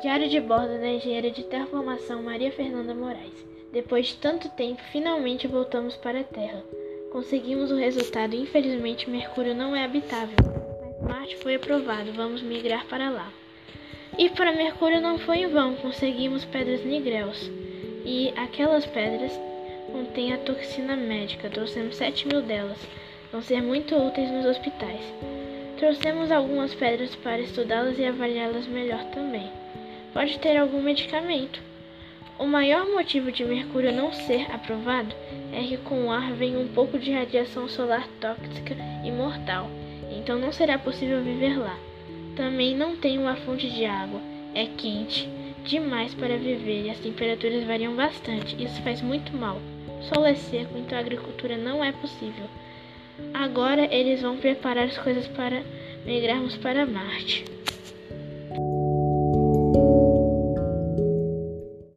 Diário de bordo da engenheira de terraformação Maria Fernanda Moraes. Depois de tanto tempo, finalmente voltamos para a Terra. Conseguimos o resultado. Infelizmente, Mercúrio não é habitável, mas Marte foi aprovado. Vamos migrar para lá. E para Mercúrio não foi em vão. Conseguimos pedras nigreus. E aquelas pedras contêm a toxina médica. Trouxemos 7 mil delas. Vão ser muito úteis nos hospitais. Trouxemos algumas pedras para estudá-las e avaliá-las melhor também. Pode ter algum medicamento. O maior motivo de Mercúrio não ser aprovado é que com o ar vem um pouco de radiação solar tóxica e mortal, então não será possível viver lá. Também não tem uma fonte de água, é quente demais para viver e as temperaturas variam bastante. Isso faz muito mal. O solo é seco, então a agricultura não é possível. Agora eles vão preparar as coisas para migrarmos para Marte.